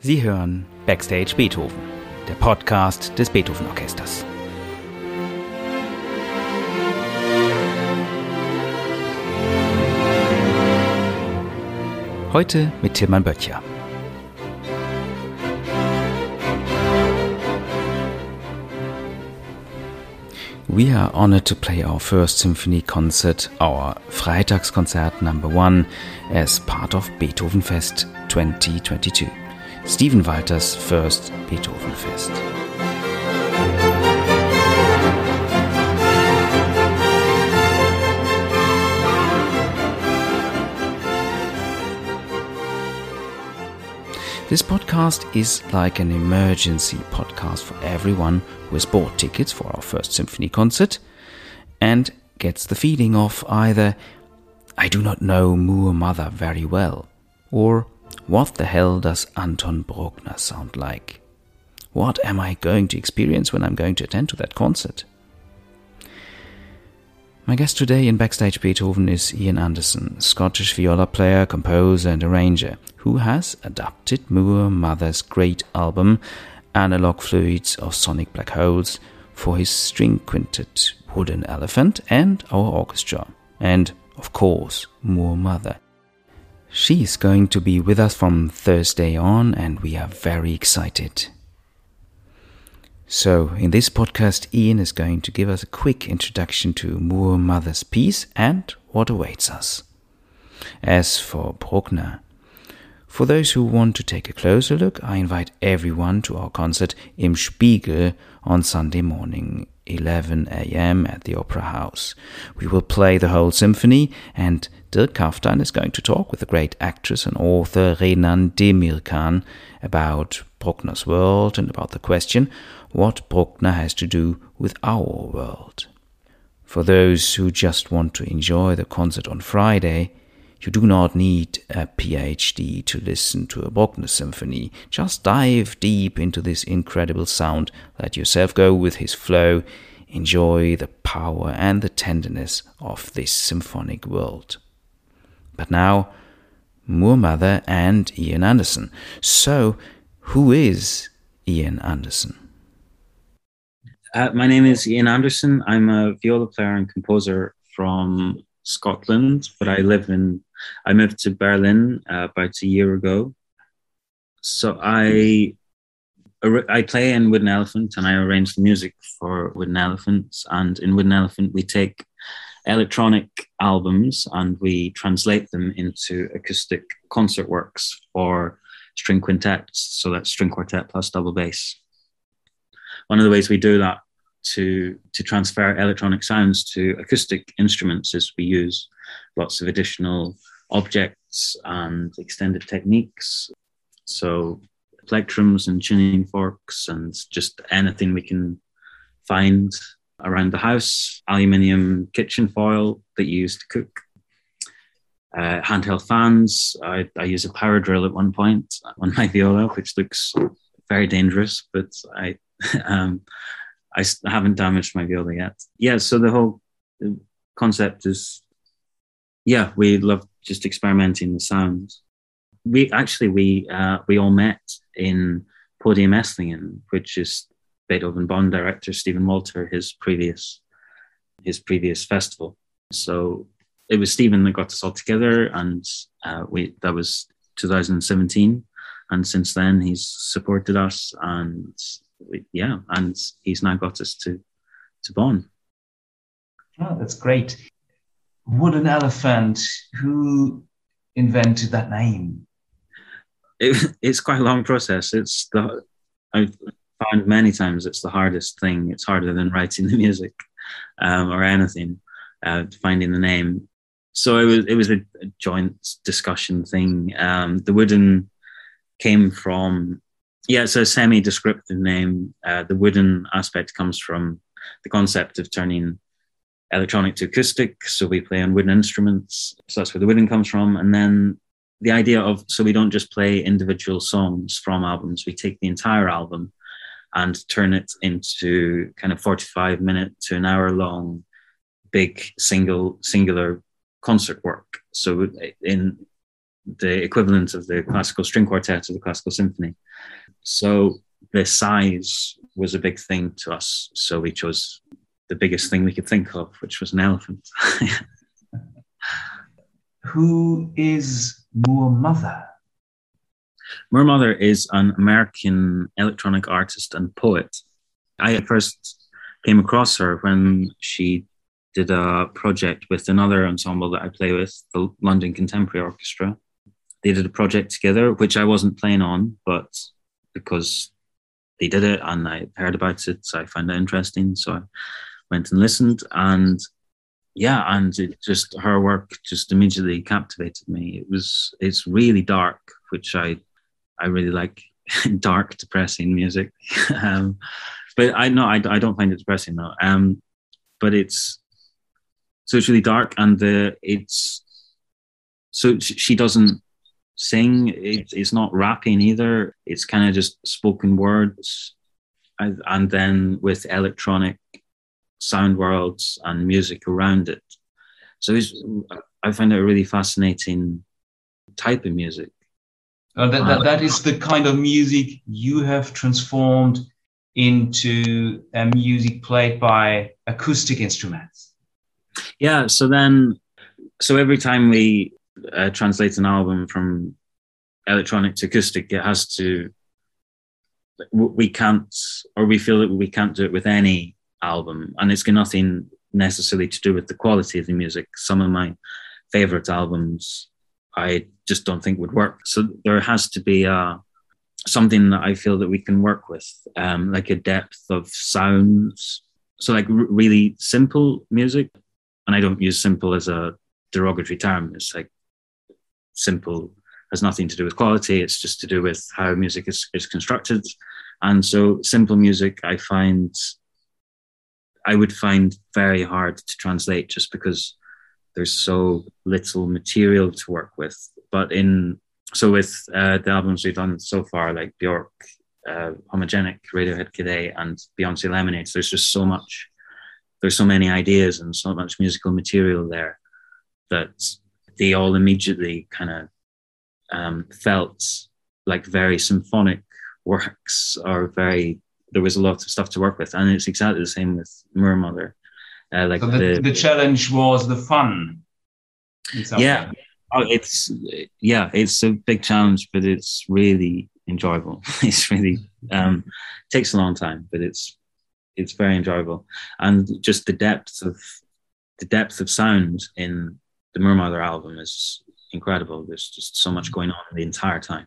Sie hören Backstage Beethoven, der Podcast des Beethoven Orchesters. Heute mit Tilman Böttcher. We are honored to play our first symphony concert, our Freitagskonzert number one, as part of Beethoven Fest 2022. Steven Walters first Beethoven Fest. This podcast is like an emergency podcast for everyone who has bought tickets for our first symphony concert and gets the feeling of either I do not know Moor Mother very well or what the hell does Anton Bruckner sound like? What am I going to experience when I'm going to attend to that concert? My guest today in Backstage Beethoven is Ian Anderson, Scottish viola player, composer, and arranger, who has adapted Moor Mother's great album, Analog Fluids of Sonic Black Holes, for his string quintet, Wooden Elephant, and our orchestra, and, of course, Moor Mother. She is going to be with us from Thursday on, and we are very excited. So, in this podcast, Ian is going to give us a quick introduction to Moor Mother's piece and what awaits us. As for Bruckner, for those who want to take a closer look, I invite everyone to our concert Im Spiegel on Sunday morning, 11 a.m. at the Opera House. We will play the whole symphony, and Dirk Kaftan is going to talk with the great actress and author Renan Demirkan about Bruckner's world and about the question what Bruckner has to do with our world. For those who just want to enjoy the concert on Friday, you do not need a PhD to listen to a Bruckner symphony. Just dive deep into this incredible sound, let yourself go with his flow, enjoy the power and the tenderness of this symphonic world. But now, Moor Mother and Ian Anderson. So, who is Ian Anderson? Uh, my name is Ian Anderson. I'm a viola player and composer from Scotland, but I live in, I moved to Berlin uh, about a year ago. So I, I play in Wooden Elephant and I arrange the music for Wooden Elephants. And in Wooden Elephant, we take electronic albums and we translate them into acoustic concert works for string quintets. So that's string quartet plus double bass. One of the ways we do that to to transfer electronic sounds to acoustic instruments is we use lots of additional objects and extended techniques. So plectrums and tuning forks and just anything we can find around the house, aluminium kitchen foil that you use to cook, uh, handheld fans. I, I use a power drill at one point on my viola, which looks very dangerous, but I um, I haven't damaged my viola yet. Yeah, so the whole concept is, yeah, we love just experimenting the sounds. We actually we uh, we all met in Podium Esslingen, which is Beethoven Bonn director Steven Walter, his previous his previous festival. So it was Steven that got us all together, and uh, we that was 2017. And since then, he's supported us, and yeah, and he's now got us to to Bonn. Oh, that's great. Wooden elephant. Who invented that name? It, it's quite a long process. It's the I've found many times it's the hardest thing. It's harder than writing the music um, or anything. Uh, finding the name. So it was it was a, a joint discussion thing. Um, the wooden came from yeah, it's a semi-descriptive name. Uh, the wooden aspect comes from the concept of turning electronic to acoustic. So we play on wooden instruments. So that's where the wooden comes from. And then the idea of so we don't just play individual songs from albums. We take the entire album and turn it into kind of 45 minute to an hour long big single singular concert work. So in the equivalent of the classical string quartet or the classical symphony. So the size was a big thing to us. So we chose the biggest thing we could think of, which was an elephant. Who is Moor Mother? Mother is an American electronic artist and poet. I first came across her when she did a project with another ensemble that I play with, the London Contemporary Orchestra. They did a project together, which I wasn't playing on, but because they did it and I heard about it, so I found it interesting. So I went and listened, and yeah, and it just her work just immediately captivated me. It was it's really dark, which I I really like dark, depressing music. um, but I know I, I don't find it depressing though. Um, but it's so it's really dark, and the it's so she doesn't sing. It, it's not rapping either. It's kind of just spoken words, and, and then with electronic sound worlds and music around it. So I find it a really fascinating type of music. Uh, that, that, that is the kind of music you have transformed into a music played by acoustic instruments. Yeah. So then, so every time we uh, translate an album from electronic to acoustic, it has to. We can't, or we feel that we can't do it with any album, and it's got nothing necessarily to do with the quality of the music. Some of my favorite albums, I just don't think would work. So there has to be a something that I feel that we can work with, um, like a depth of sounds. So like r- really simple music, and I don't use simple as a derogatory term. It's like simple has nothing to do with quality. It's just to do with how music is, is constructed. And so simple music, I find I would find very hard to translate just because there's so little material to work with. But in so with uh, the albums we've done so far, like Bjork, uh, Homogenic, Radiohead Kid and Beyonce Lemonades, there's just so much. There's so many ideas and so much musical material there that they all immediately kind of um, felt like very symphonic works or very there was a lot of stuff to work with, and it's exactly the same with Moor Mother. Uh, like so the, the, the challenge was the fun. Yeah, oh, it's yeah, it's a big challenge, but it's really enjoyable. it's really um, takes a long time, but it's it's very enjoyable, and just the depth of the depth of sound in the Moor Mother album is incredible. There's just so much going on the entire time.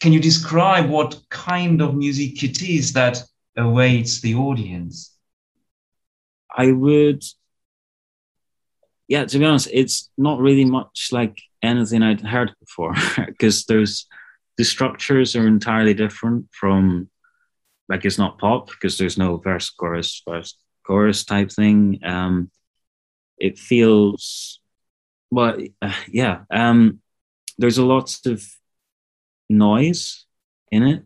Can you describe what kind of music it is that awaits the audience? I would, yeah, to be honest, it's not really much like anything I'd heard before because there's the structures are entirely different from like it's not pop because there's no verse chorus verse chorus type thing. Um, it feels well, uh, yeah. Um, there's a lot of noise in it.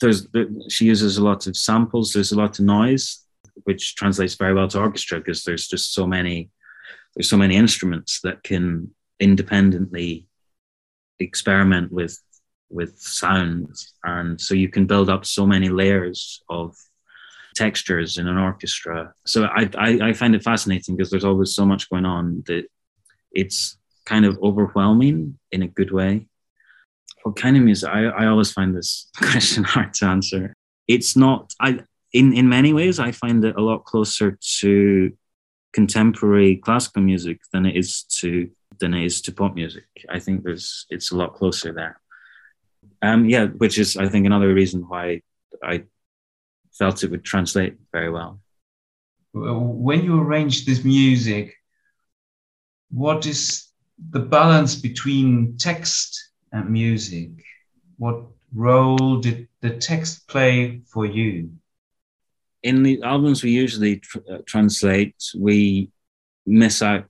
There's there, she uses a lot of samples. There's a lot of noise, which translates very well to orchestra because there's just so many there's so many instruments that can independently experiment with with sounds and so you can build up so many layers of textures in an orchestra so i i, I find it fascinating because there's always so much going on that it's kind of overwhelming in a good way what kind of music? I, I always find this question hard to answer. It's not. I in in many ways I find it a lot closer to contemporary classical music than it is to than it is to pop music. I think there's it's a lot closer there. Um, yeah, which is I think another reason why I felt it would translate very well. When you arrange this music, what is the balance between text and music, what role did the text play for you? In the albums we usually tr- uh, translate, we miss out.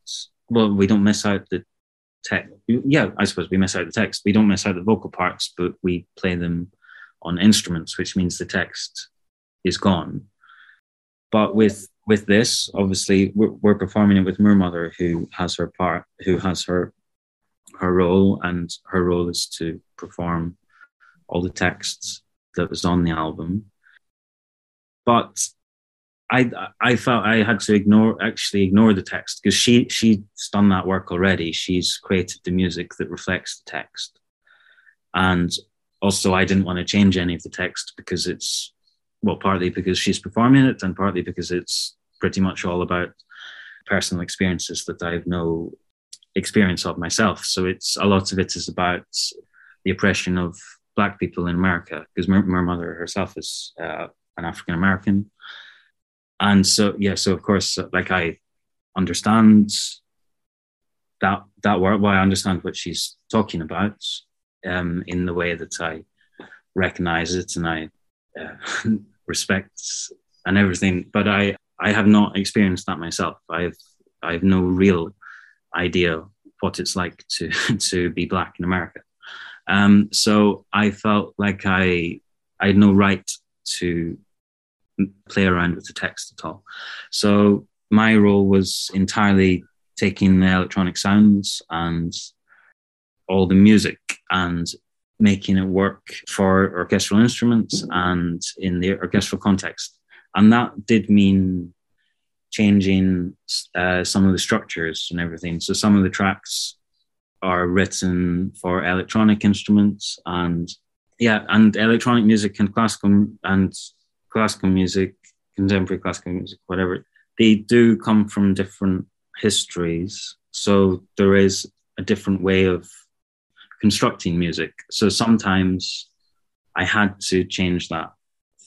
Well, we don't miss out the text. Yeah, I suppose we miss out the text. We don't miss out the vocal parts, but we play them on instruments, which means the text is gone. But with with this, obviously, we're, we're performing it with Mother, who has her part, who has her her role, and her role is to perform all the texts that was on the album. But I I felt I had to ignore actually ignore the text because she she's done that work already. She's created the music that reflects the text, and also I didn't want to change any of the text because it's well partly because she's performing it and partly because it's pretty much all about personal experiences that I have no experience of myself. So it's a lot of it is about the oppression of black people in America because my, Moor Mother herself is uh, an African American, and so yeah, so of course, like I understand that that word. Well, I understand what she's talking about um, in the way that I recognize it and I uh, respect and everything. But I I have not experienced that myself. I have I have no real idea what it's like to to be black in America. Um, so I felt like I I had no right to play around with the text at all. So my role was entirely taking the electronic sounds and all the music and making it work for orchestral instruments and in the orchestral context. And that did mean changing uh, some of the structures and everything. So some of the tracks are written for electronic instruments and yeah, and electronic music and classical and classical music, contemporary classical music, whatever, they do come from different histories. So there is a different way of constructing music. So sometimes I had to change that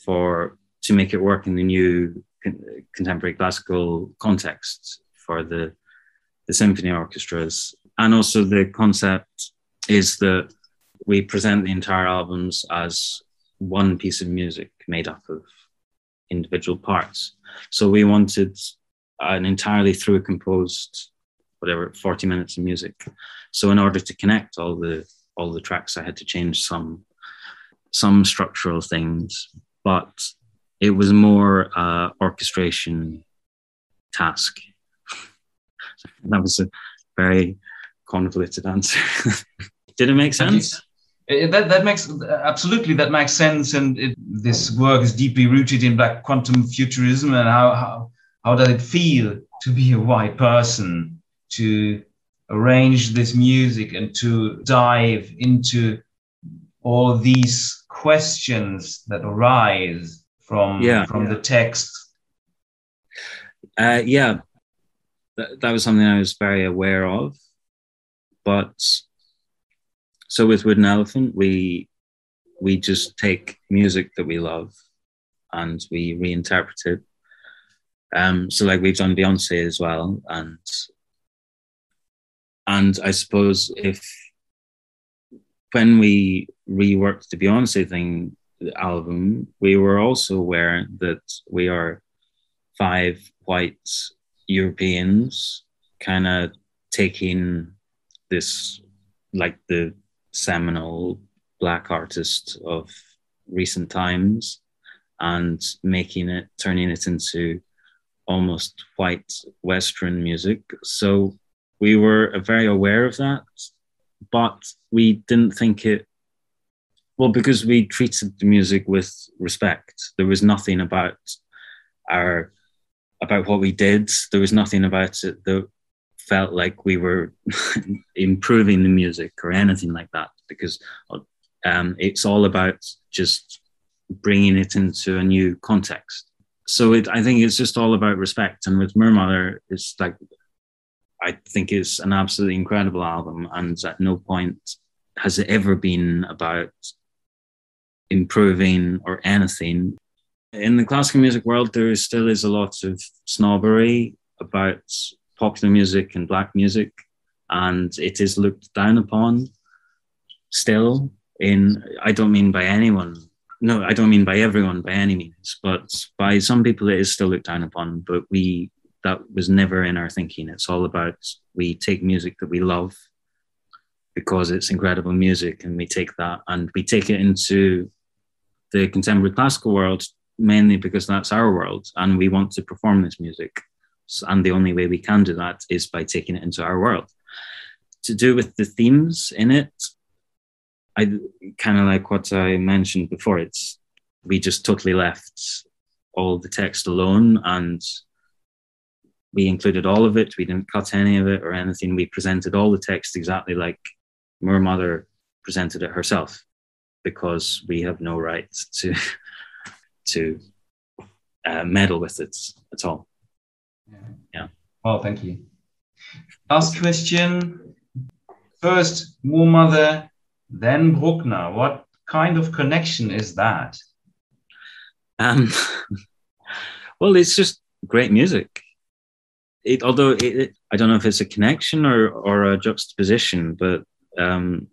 for to make it work in the new contemporary classical context for the the symphony orchestras. And also the concept is that we present the entire albums as one piece of music made up of individual parts. So we wanted an entirely through composed, whatever, 40 minutes of music. So in order to connect all the all the tracks, I had to change some some structural things, but it was more uh, orchestration task. that was a very convoluted answer. Did it make sense? It, that that makes absolutely that makes sense, and it, this work is deeply rooted in black quantum futurism. And how how how does it feel to be a white person to arrange this music and to dive into all these questions that arise from yeah, from yeah. the text? Uh, yeah, that, that was something I was very aware of, but so with Wooden Elephant, we we just take music that we love and we reinterpret it. Um, so like we've done Beyonce as well, and and I suppose if when we reworked the Beyonce thing the album, we were also aware that we are five white Europeans kind of taking this like the seminal black artist of recent times and making it, turning it into almost white Western music. So we were very aware of that, but we didn't think it. Well, because we treated the music with respect. There was nothing about our about what we did. There was nothing about it that felt like we were improving the music or anything like that because um, it's all about just bringing it into a new context. So it, I think it's just all about respect. And with Moor Mother, it's like I think it's an absolutely incredible album, and at no point has it ever been about improving or anything. In the classical music world, there still is a lot of snobbery about popular music and black music, and it is looked down upon still. In I don't mean by anyone, no, I don't mean by everyone by any means, but by some people it is still looked down upon. But we that was never in our thinking. It's all about we take music that we love because it's incredible music, and we take that and we take it into the contemporary classical world mainly because that's our world, and we want to perform this music and the only way we can do that is by taking it into our world. to do with the themes in it, I kind of like what I mentioned before. It's we just totally left all the text alone and we included all of it. We didn't cut any of it or anything. We presented all the text exactly like Moor Mother presented it herself, because we have no right to to uh, meddle with it at all. Yeah. yeah. Well, thank you. Last question. First, Moor Mother, then Bruckner. What kind of connection is that? Um, well, it's just great music. It, although it, it, I don't know if it's a connection or, or a juxtaposition, but um,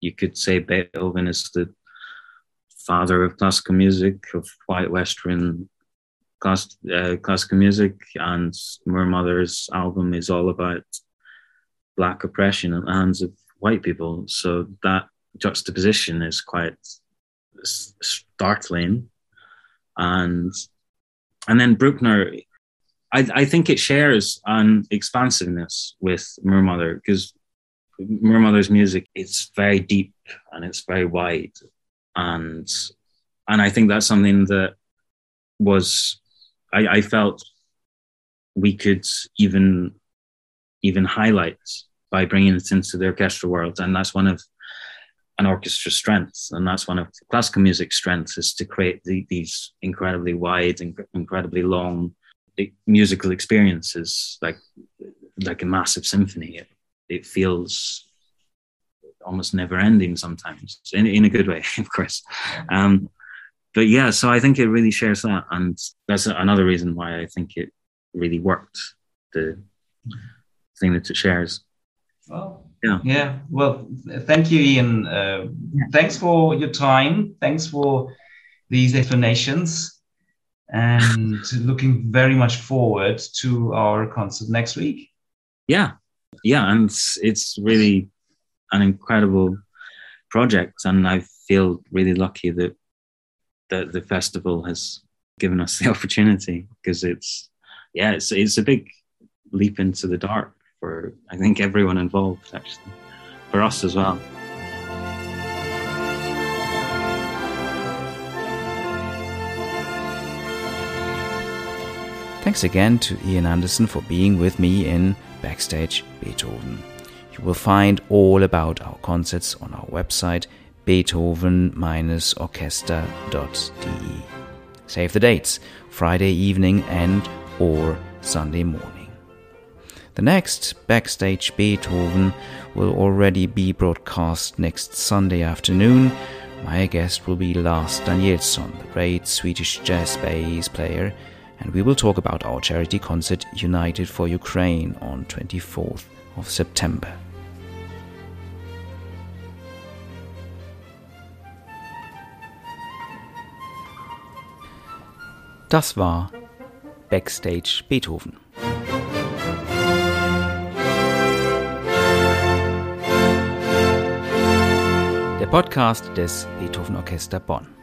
you could say Beethoven is the father of classical music, of white Western class, uh, classical music, and Moor Mother's album is all about black oppression at the hands of white people. So that juxtaposition is quite startling, and and then Bruckner, I, I think it shares an expansiveness with Moor Mother because Moor Mother's music it's very deep and it's very wide, and and I think that's something that was I, I felt we could even even highlight by bringing it into the orchestral world, and that's one of an orchestra's strengths, and that's one of classical music's strengths is to create the, these incredibly wide and incredibly long musical experiences, like like a massive symphony. It, it feels almost never ending sometimes, in, in a good way, of course. Um, but yeah, so I think it really shares that, and that's another reason why I think it really worked. The thing that it shares. Well, yeah, yeah. Well, thank you, Ian. Uh, yeah. Thanks for your time. Thanks for these explanations, and looking very much forward to our concert next week. Yeah, yeah, and it's, it's really an incredible project, and I feel really lucky that that the festival has given us the opportunity because it's yeah it's it's a big leap into the dark for I think everyone involved actually for us as well. Thanks again to Ian Anderson for being with me in Backstage Beethoven. You will find all about our concerts on our website beethoven-orchester.de. Save the dates, Friday evening and or Sunday morning. The next Backstage Beethoven will already be broadcast next Sunday afternoon. My guest will be Lars Danielsson, the great Swedish jazz bass player, and we will talk about our charity concert United for Ukraine on 24th of September. Das war Backstage Beethoven. Der Podcast des Beethoven Orchester Bonn.